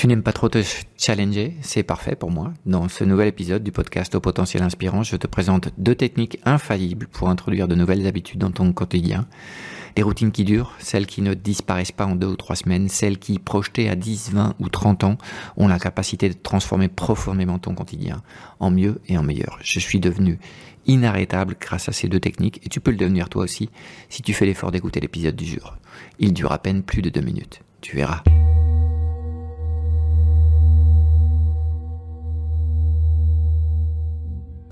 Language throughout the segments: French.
Tu n'aimes pas trop te challenger, c'est parfait pour moi. Dans ce nouvel épisode du podcast au potentiel inspirant, je te présente deux techniques infaillibles pour introduire de nouvelles habitudes dans ton quotidien. Des routines qui durent, celles qui ne disparaissent pas en deux ou trois semaines, celles qui, projetées à 10, 20 ou 30 ans, ont la capacité de transformer profondément ton quotidien, en mieux et en meilleur. Je suis devenu inarrêtable grâce à ces deux techniques et tu peux le devenir toi aussi si tu fais l'effort d'écouter l'épisode du jour. Il dure à peine plus de deux minutes. Tu verras.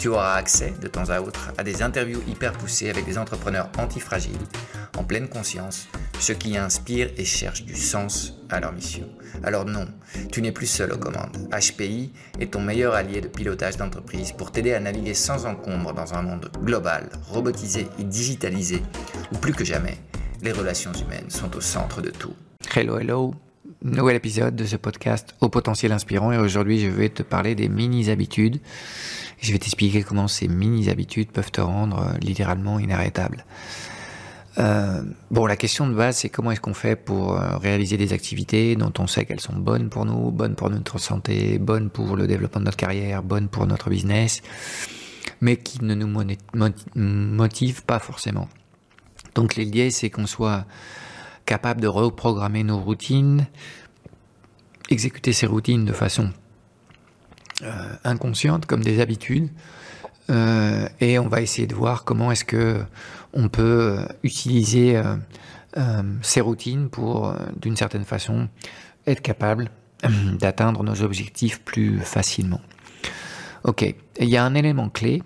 tu auras accès de temps à autre à des interviews hyper poussées avec des entrepreneurs antifragiles, en pleine conscience, ceux qui inspirent et cherchent du sens à leur mission. Alors non, tu n'es plus seul aux commandes. HPI est ton meilleur allié de pilotage d'entreprise pour t'aider à naviguer sans encombre dans un monde global, robotisé et digitalisé, où plus que jamais, les relations humaines sont au centre de tout. Hello, hello nouvel épisode de ce podcast au potentiel inspirant et aujourd'hui je vais te parler des mini-habitudes. Je vais t'expliquer comment ces mini-habitudes peuvent te rendre euh, littéralement inarrêtable. Euh, bon, la question de base, c'est comment est-ce qu'on fait pour euh, réaliser des activités dont on sait qu'elles sont bonnes pour nous, bonnes pour notre santé, bonnes pour le développement de notre carrière, bonnes pour notre business, mais qui ne nous motivent pas forcément. Donc l'idée, c'est qu'on soit capable de reprogrammer nos routines, exécuter ces routines de façon euh, inconsciente, comme des habitudes, euh, et on va essayer de voir comment est-ce que on peut euh, utiliser ces routines pour, d'une certaine façon, être capable d'atteindre nos objectifs plus facilement. Ok, il y a un élément clé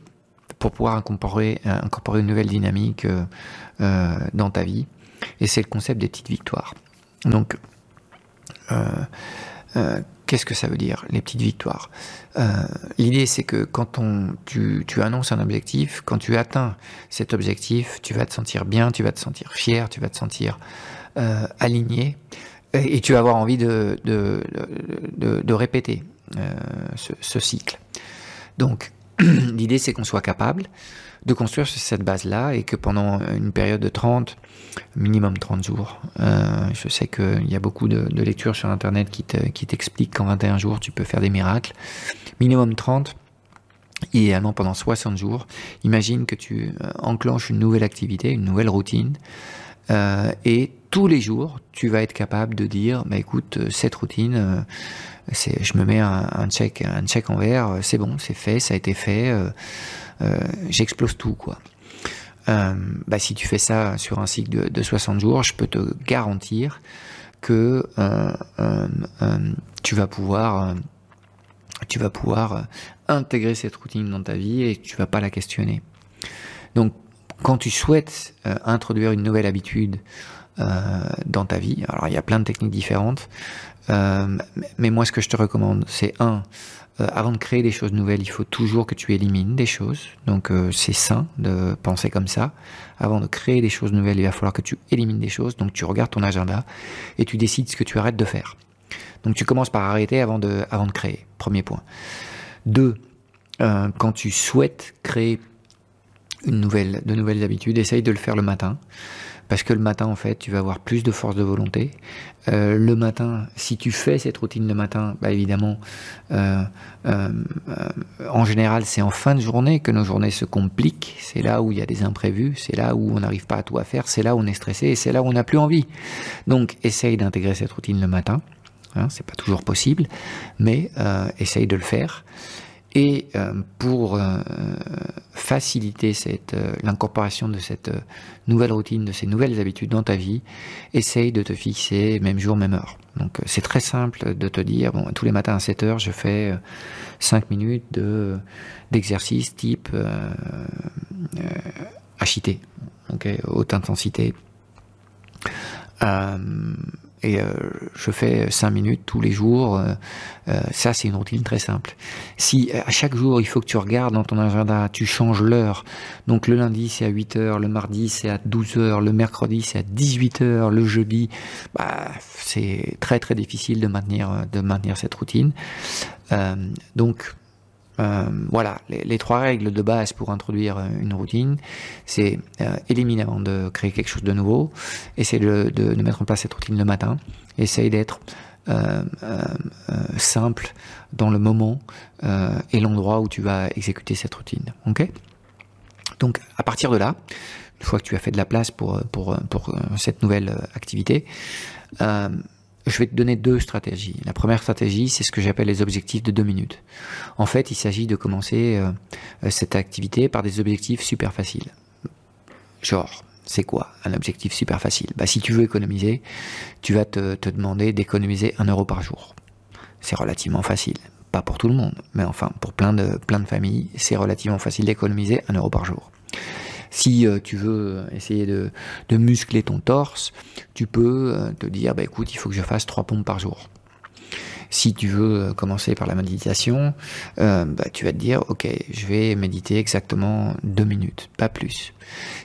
pour pouvoir incorporer, incorporer une nouvelle dynamique dans ta vie, et c'est le concept des petites victoires. Donc, qu'est-ce que ça veut dire, les petites victoires? Euh, L'idée, c'est que quand on, tu, annonces un objectif, quand tu atteins cet objectif, tu vas te sentir bien, tu vas te sentir fier, tu vas te sentir aligné, et, tu vas avoir envie de, de, répéter ce, ce, cycle. Donc, l'idée, c'est qu'on soit capable de construire cette base-là et que pendant une période de 30, minimum 30 jours, euh, je sais qu'il y a beaucoup de, lectures sur Internet qui t'expliquent qu'en 21 jours, tu peux faire des miracles. Minimum 30, idéalement pendant 60 jours. Imagine que tu euh, enclenches une nouvelle activité, une nouvelle routine, euh, et tous les jours, tu vas être capable de dire, bah, écoute, cette routine, je me mets un, check, un check en vert, c'est bon, c'est fait, ça a été fait. Euh, j'explose tout, quoi. Euh, bah, si tu fais ça sur un cycle de, 60 jours, je peux te garantir que euh, tu vas pouvoir tu vas pouvoir intégrer cette routine dans ta vie et tu vas pas la questionner. Donc, quand tu souhaites introduire une nouvelle habitude dans ta vie, alors il y a plein de techniques différentes, mais moi ce que je te recommande, c'est un, euh, avant de créer des choses nouvelles, il faut toujours que tu élimines des choses. Donc euh, c'est sain de penser comme ça. Avant de créer des choses nouvelles, il va falloir que tu élimines des choses. Donc tu regardes ton agenda et tu décides ce que tu arrêtes de faire. Donc tu commences par arrêter avant de, avant de créer. Premier point. Deux, euh, quand tu souhaites créer une nouvelle, de nouvelles habitudes, essaye de le faire le matin parce que le matin, en fait, tu vas avoir plus de force de volonté. Euh, le matin, si tu fais cette routine le matin, bah évidemment, euh, euh, en général, c'est en fin de journée que nos journées se compliquent. C'est là où il y a des imprévus, c'est là où on n'arrive pas à tout à faire, c'est là où on est stressé et c'est là où on n'a plus envie. Donc, essaye d'intégrer cette routine le matin. Hein, c'est pas toujours possible, mais essaye de le faire. Et pour faciliter cette, euh, l'incorporation de cette nouvelle routine, de ces nouvelles habitudes dans ta vie, essaye de te fixer même jour, même heure. Donc c'est très simple de te dire, bon, tous les matins à 7 heures, je fais 5 minutes de, d'exercice type HIT, haute intensité. Et je fais 5 minutes tous les jours. Euh, ça, c'est une routine très simple. Si à chaque jour, il faut que tu regardes dans ton agenda, tu changes l'heure. Donc le lundi, c'est à 8 heures, le mardi, c'est à 12 heures, le mercredi, c'est à 18 heures, le jeudi, bah, c'est très très difficile de maintenir, de maintenir cette routine. Euh, donc, euh, voilà, les, trois règles de base pour introduire une routine, c'est euh, éliminer avant de créer quelque chose de nouveau, essayer de, de, de, mettre en place cette routine le matin, essayer d'être euh, euh, euh, simple dans le moment et l'endroit où tu vas exécuter cette routine. Ok? Donc à partir de là, une fois que tu as fait de la place pour, pour, pour cette nouvelle activité, je vais te donner deux stratégies. La première stratégie, c'est ce que j'appelle les objectifs de deux minutes. En fait, il s'agit de commencer cette activité par des objectifs super faciles. Genre, c'est quoi un objectif super facile? Bah, Si tu veux économiser, tu vas te, demander d'économiser un euro par jour. C'est relativement facile. Pas pour tout le monde, mais enfin, pour plein de, plein de familles, c'est relativement facile d'économiser un euro par jour. Si euh, tu veux essayer de, muscler ton torse, tu peux euh, te dire, bah, écoute, il faut que je fasse trois pompes par jour. Si tu veux euh, commencer par la méditation, euh, bah, tu vas te dire, ok, je vais méditer exactement deux minutes, pas plus.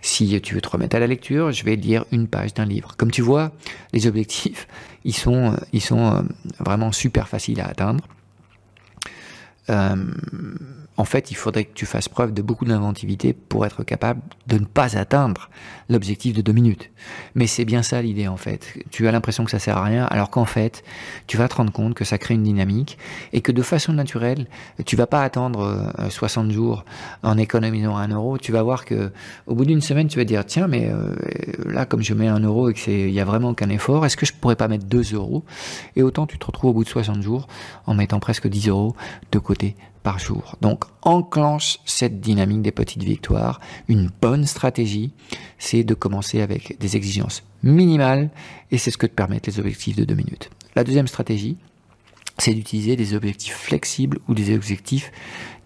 Si tu veux te remettre à la lecture, je vais lire une page d'un livre. Comme tu vois, les objectifs, ils sont, ils sont euh, vraiment super faciles à atteindre en fait, il faudrait que tu fasses preuve de beaucoup d'inventivité pour être capable de ne pas atteindre l'objectif de deux minutes. Mais c'est bien ça l'idée, en fait. Tu as l'impression que ça sert à rien, alors qu'en fait, tu vas te rendre compte que ça crée une dynamique et que de façon naturelle, tu vas pas attendre 60 euh, jours en économisant un euro. Tu vas voir que au bout d'une semaine, tu vas dire, tiens, mais euh, là, comme je mets un euro et que c'est, a vraiment qu'un effort, est-ce que je pourrais pas mettre deux euros? Et autant tu te retrouves au bout de 60 jours en mettant presque 10 euros de côté par jour. Donc enclenche cette dynamique des petites victoires. Une bonne stratégie, c'est de commencer avec des exigences minimales et c'est ce que te permettent les objectifs de deux minutes. La deuxième stratégie, c'est d'utiliser des objectifs flexibles ou des objectifs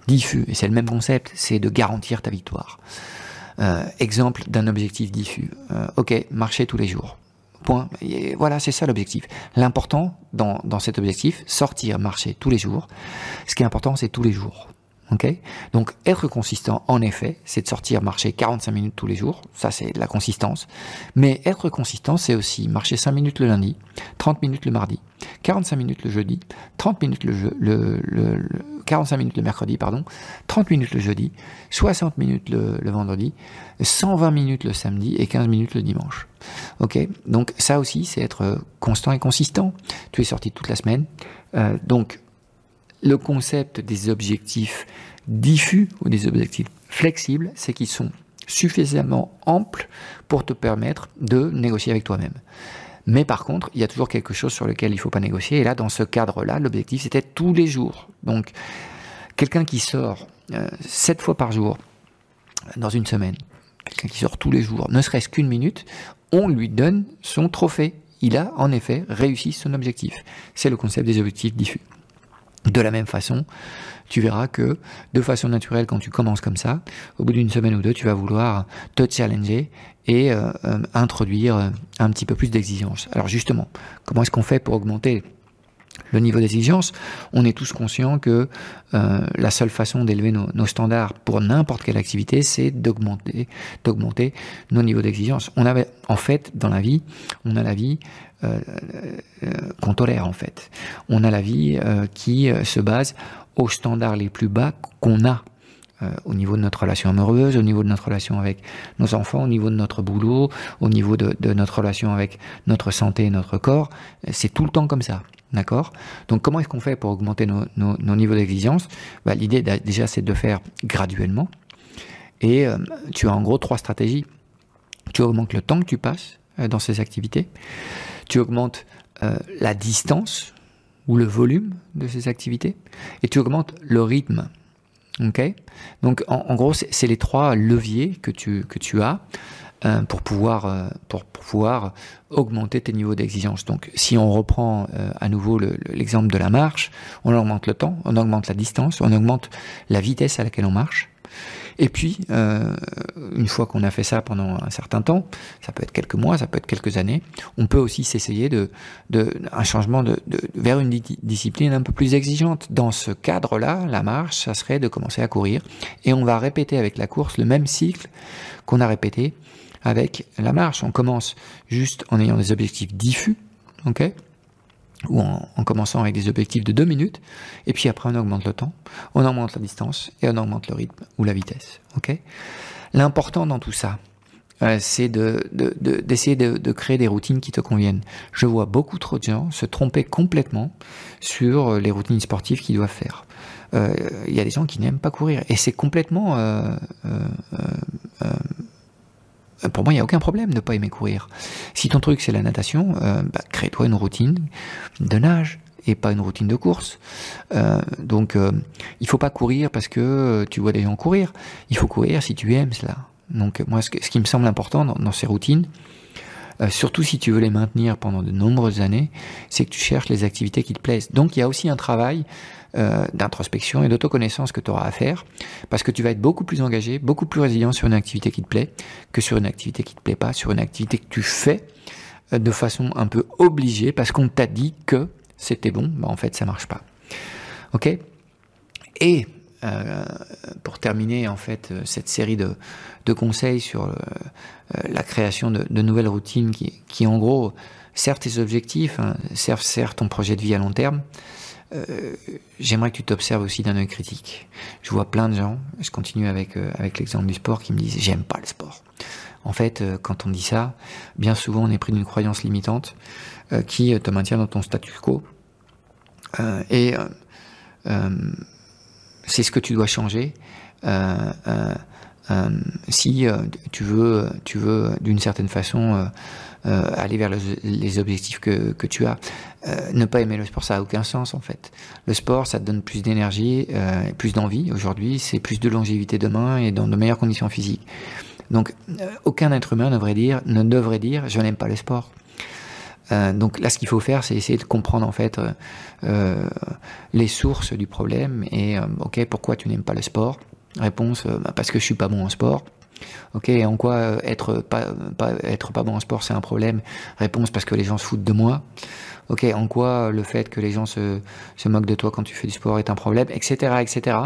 diffus. Et c'est le même concept, c'est de garantir ta victoire. Euh, exemple d'un objectif diffus. Euh, ok, marcher tous les jours. Point. Voilà, c'est ça l'objectif. L'important dans, dans cet objectif, sortir, marcher tous les jours. Ce qui est important, c'est tous les jours. Okay Donc être consistant, en effet, c'est de sortir marcher 45 minutes tous les jours, ça c'est de la consistance. Mais être consistant, c'est aussi marcher 5 minutes le lundi, 30 minutes le mardi, 45 minutes le jeudi, 30 minutes le, le, le, 45 minutes le mercredi, pardon, 30 minutes le jeudi, 60 minutes le, vendredi, 120 minutes le samedi et 15 minutes le dimanche. Ok Donc ça aussi, c'est être constant et consistant. Tu es sorti toute la semaine. Euh, donc le concept des objectifs diffus ou des objectifs flexibles, c'est qu'ils sont suffisamment amples pour te permettre de négocier avec toi-même. Mais par contre, il y a toujours quelque chose sur lequel il ne faut pas négocier. Et là, dans ce cadre-là, l'objectif, c'était tous les jours. Donc, quelqu'un qui sort euh, sept fois par jour dans une semaine, quelqu'un qui sort tous les jours, ne serait-ce qu'une minute, on lui donne son trophée. Il a en effet réussi son objectif. C'est le concept des objectifs diffus. De la même façon, tu verras que de façon naturelle, quand tu commences comme ça, au bout d'une semaine ou deux, tu vas vouloir te challenger et euh, euh, introduire un petit peu plus d'exigence. Alors justement, comment est-ce qu'on fait pour augmenter le niveau d'exigence, on est tous conscients que euh, la seule façon d'élever nos, standards pour n'importe quelle activité, c'est d'augmenter, d'augmenter nos niveaux d'exigence. On avait, en fait, dans la vie, on a la vie euh, euh, qu'on en fait. On a la vie euh, qui se base aux standards les plus bas qu'on a au niveau de notre relation amoureuse, au niveau de notre relation avec nos enfants, au niveau de notre boulot, au niveau de, notre relation avec notre santé et notre corps. C'est tout le temps comme ça. D'accord? Donc comment est-ce qu'on fait pour augmenter nos, niveaux d'exigence? Bah, L'idée déjà c'est de faire graduellement. Et tu as en gros trois stratégies. Tu augmentes le temps que tu passes dans ces activités tu augmentes euh, la distance ou le volume de ces activités et tu augmentes le rythme Donc en, gros, c'est les trois leviers que tu, que tu as euh, pour, pouvoir, euh, pour, pouvoir augmenter tes niveaux d'exigence. Donc si on reprend à nouveau l'exemple de la marche, on augmente le temps, on augmente la distance, on augmente la vitesse à laquelle on marche. Et puis, euh, une fois qu'on a fait ça pendant un certain temps, ça peut être quelques mois, ça peut être quelques années, on peut aussi s'essayer de, de, un changement de, de, vers une discipline un peu plus exigeante. Dans ce cadre-là, la marche, ça serait de commencer à courir. Et on va répéter avec la course le même cycle qu'on a répété avec la marche. On commence juste en ayant des objectifs diffus, ok? Ou en, commençant avec des objectifs de deux minutes, et puis après on augmente le temps, on augmente la distance et on augmente le rythme ou la vitesse. L'important dans tout ça, euh, c'est d'essayer de, de, créer des routines qui te conviennent. Je vois beaucoup trop de gens se tromper complètement sur les routines sportives qu'ils doivent faire. Euh, il y a des gens qui n'aiment pas courir et c'est complètement euh, euh, pour moi, il n'y a aucun problème de ne pas aimer courir. Si ton truc c'est la natation, euh, bah, crée-toi une routine de nage et pas une routine de course. Euh, donc, euh, il faut pas courir parce que tu vois des gens courir. Il faut courir si tu aimes cela. Donc, moi, ce, qui me semble important dans ces routines, surtout si tu veux les maintenir pendant de nombreuses années, c'est que tu cherches les activités qui te plaisent. Donc, il y a aussi un travail euh, d'introspection et d'autoconnaissance que tu auras à faire, parce que tu vas être beaucoup plus engagé, beaucoup plus résilient sur une activité qui te plaît que sur une activité qui te plaît pas, sur une activité que tu fais euh, de façon un peu obligée parce qu'on t'a dit que c'était bon, bah en fait ça marche pas. Ok? Et euh, pour terminer en fait cette série de, de conseils sur euh, la création de, de, nouvelles routines qui, qui en gros servent tes objectifs, hein, servent, servent ton projet de vie à long terme, euh, j'aimerais que tu t'observes aussi d'un œil critique. Je vois plein de gens, je continue avec, euh, avec l'exemple du sport, qui me disent j'aime pas le sport. En fait, euh, quand on dit ça, bien souvent on est pris d'une croyance limitante qui te maintient dans ton statu quo. et c'est ce que tu dois changer. Si tu veux, tu veux d'une certaine façon euh, aller vers les objectifs que, tu as. Euh, ne pas aimer le sport, ça a aucun sens en fait. Le sport, ça te donne plus d'énergie, euh, plus d'envie. Aujourd'hui, c'est plus de longévité demain et dans de meilleures conditions physiques. Donc, aucun être humain ne devrait dire, je n'aime pas le sport. Euh, donc là, ce qu'il faut faire, c'est essayer de comprendre en fait euh, les sources du problème et ok, pourquoi tu n'aimes pas le sport Réponse bah, parce que je suis pas bon en sport. Ok, en quoi euh, être pas, être pas bon en sport c'est un problème? Réponse parce que les gens se foutent de moi. Ok, en quoi le fait que les gens se, se moquent de toi quand tu fais du sport est un problème, etc., etc.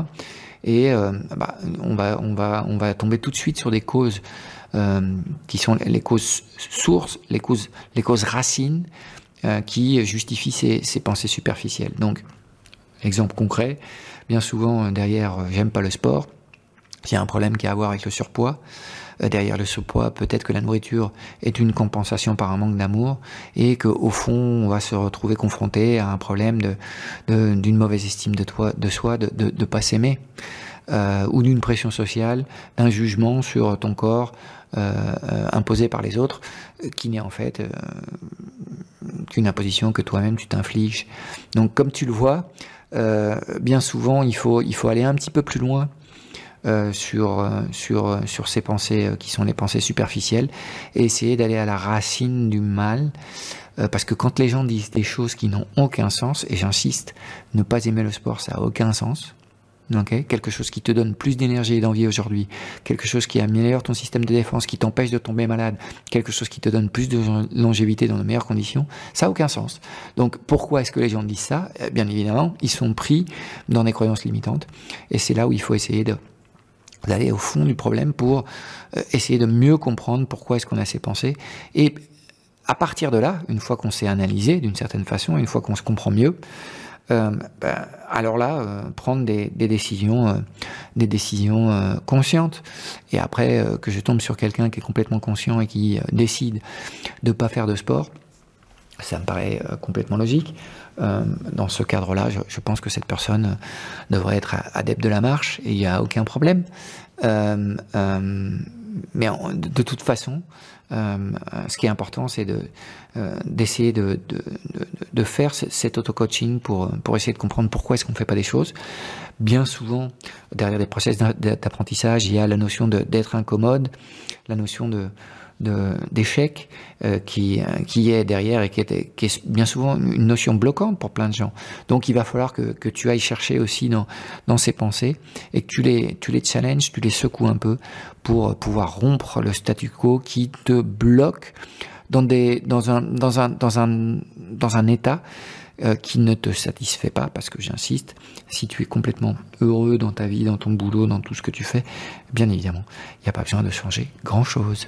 Et euh, bah, on va on va on va tomber tout de suite sur des causes euh, qui sont les causes sources, les causes les causes racines euh, qui justifient ces, ces pensées superficielles. Donc, exemple concret, bien souvent derrière j'aime pas le sport il y a un problème qui a à voir avec le surpoids. Euh, derrière le surpoids, peut-être que la nourriture est une compensation par un manque d'amour et qu'au fond, on va se retrouver confronté à un problème de, d'une mauvaise estime de, toi, de soi, de ne pas s'aimer. Euh, ou d'une pression sociale, d'un jugement sur ton corps euh, euh imposé par les autres, euh, qui n'est en fait qu'une imposition que toi-même tu t'infliges. Donc comme tu le vois, bien souvent il faut, il faut aller un petit peu plus loin euh, sur, euh, sur, euh, sur ces pensées qui sont les pensées superficielles et essayer d'aller à la racine du mal. parce que quand les gens disent des choses qui n'ont aucun sens, et j'insiste, ne pas aimer le sport, ça n'a aucun sens. Quelque chose qui te donne plus d'énergie et d'envie aujourd'hui, quelque chose qui améliore ton système de défense, qui t'empêche de tomber malade, quelque chose qui te donne plus de longévité dans de meilleures conditions, ça n'a aucun sens. Donc pourquoi est-ce que les gens disent ça? Bien évidemment, ils sont pris dans des croyances limitantes, et c'est là où il faut essayer de d'aller au fond du problème pour euh, essayer de mieux comprendre pourquoi est-ce qu'on a ces pensées. Et à partir de là, une fois qu'on s'est analysé d'une certaine façon, une fois qu'on se comprend mieux, euh, ben, alors là, euh, prendre des, décisions, des décisions conscientes. Et après que je tombe sur quelqu'un qui est complètement conscient et qui décide de pas faire de sport, ça me paraît complètement logique. Euh, dans ce cadre-là, je, pense que cette personne devrait être adepte de la marche et il n'y a aucun problème. Euh, euh, mais de, toute façon, euh, ce qui est important, c'est de d'essayer de, de, de, de, faire cet auto-coaching pour pour essayer de comprendre pourquoi est-ce qu'on ne fait pas des choses, bien souvent, derrière les process d'apprentissage, il y a la notion d'être incommode, la notion de d'échec euh, qui, qui est derrière et qui est, bien souvent une notion bloquante pour plein de gens. Donc il va falloir que, tu ailles chercher aussi dans, ces pensées et que tu les, challenges, tu les secoues un peu pour pouvoir rompre le statu quo qui te bloque dans, des, dans, un, dans, un, dans, un, dans état euh, qui ne te satisfait pas, parce que j'insiste, si tu es complètement heureux dans ta vie, dans ton boulot, dans tout ce que tu fais, bien évidemment, il n'y a pas besoin de changer grand-chose.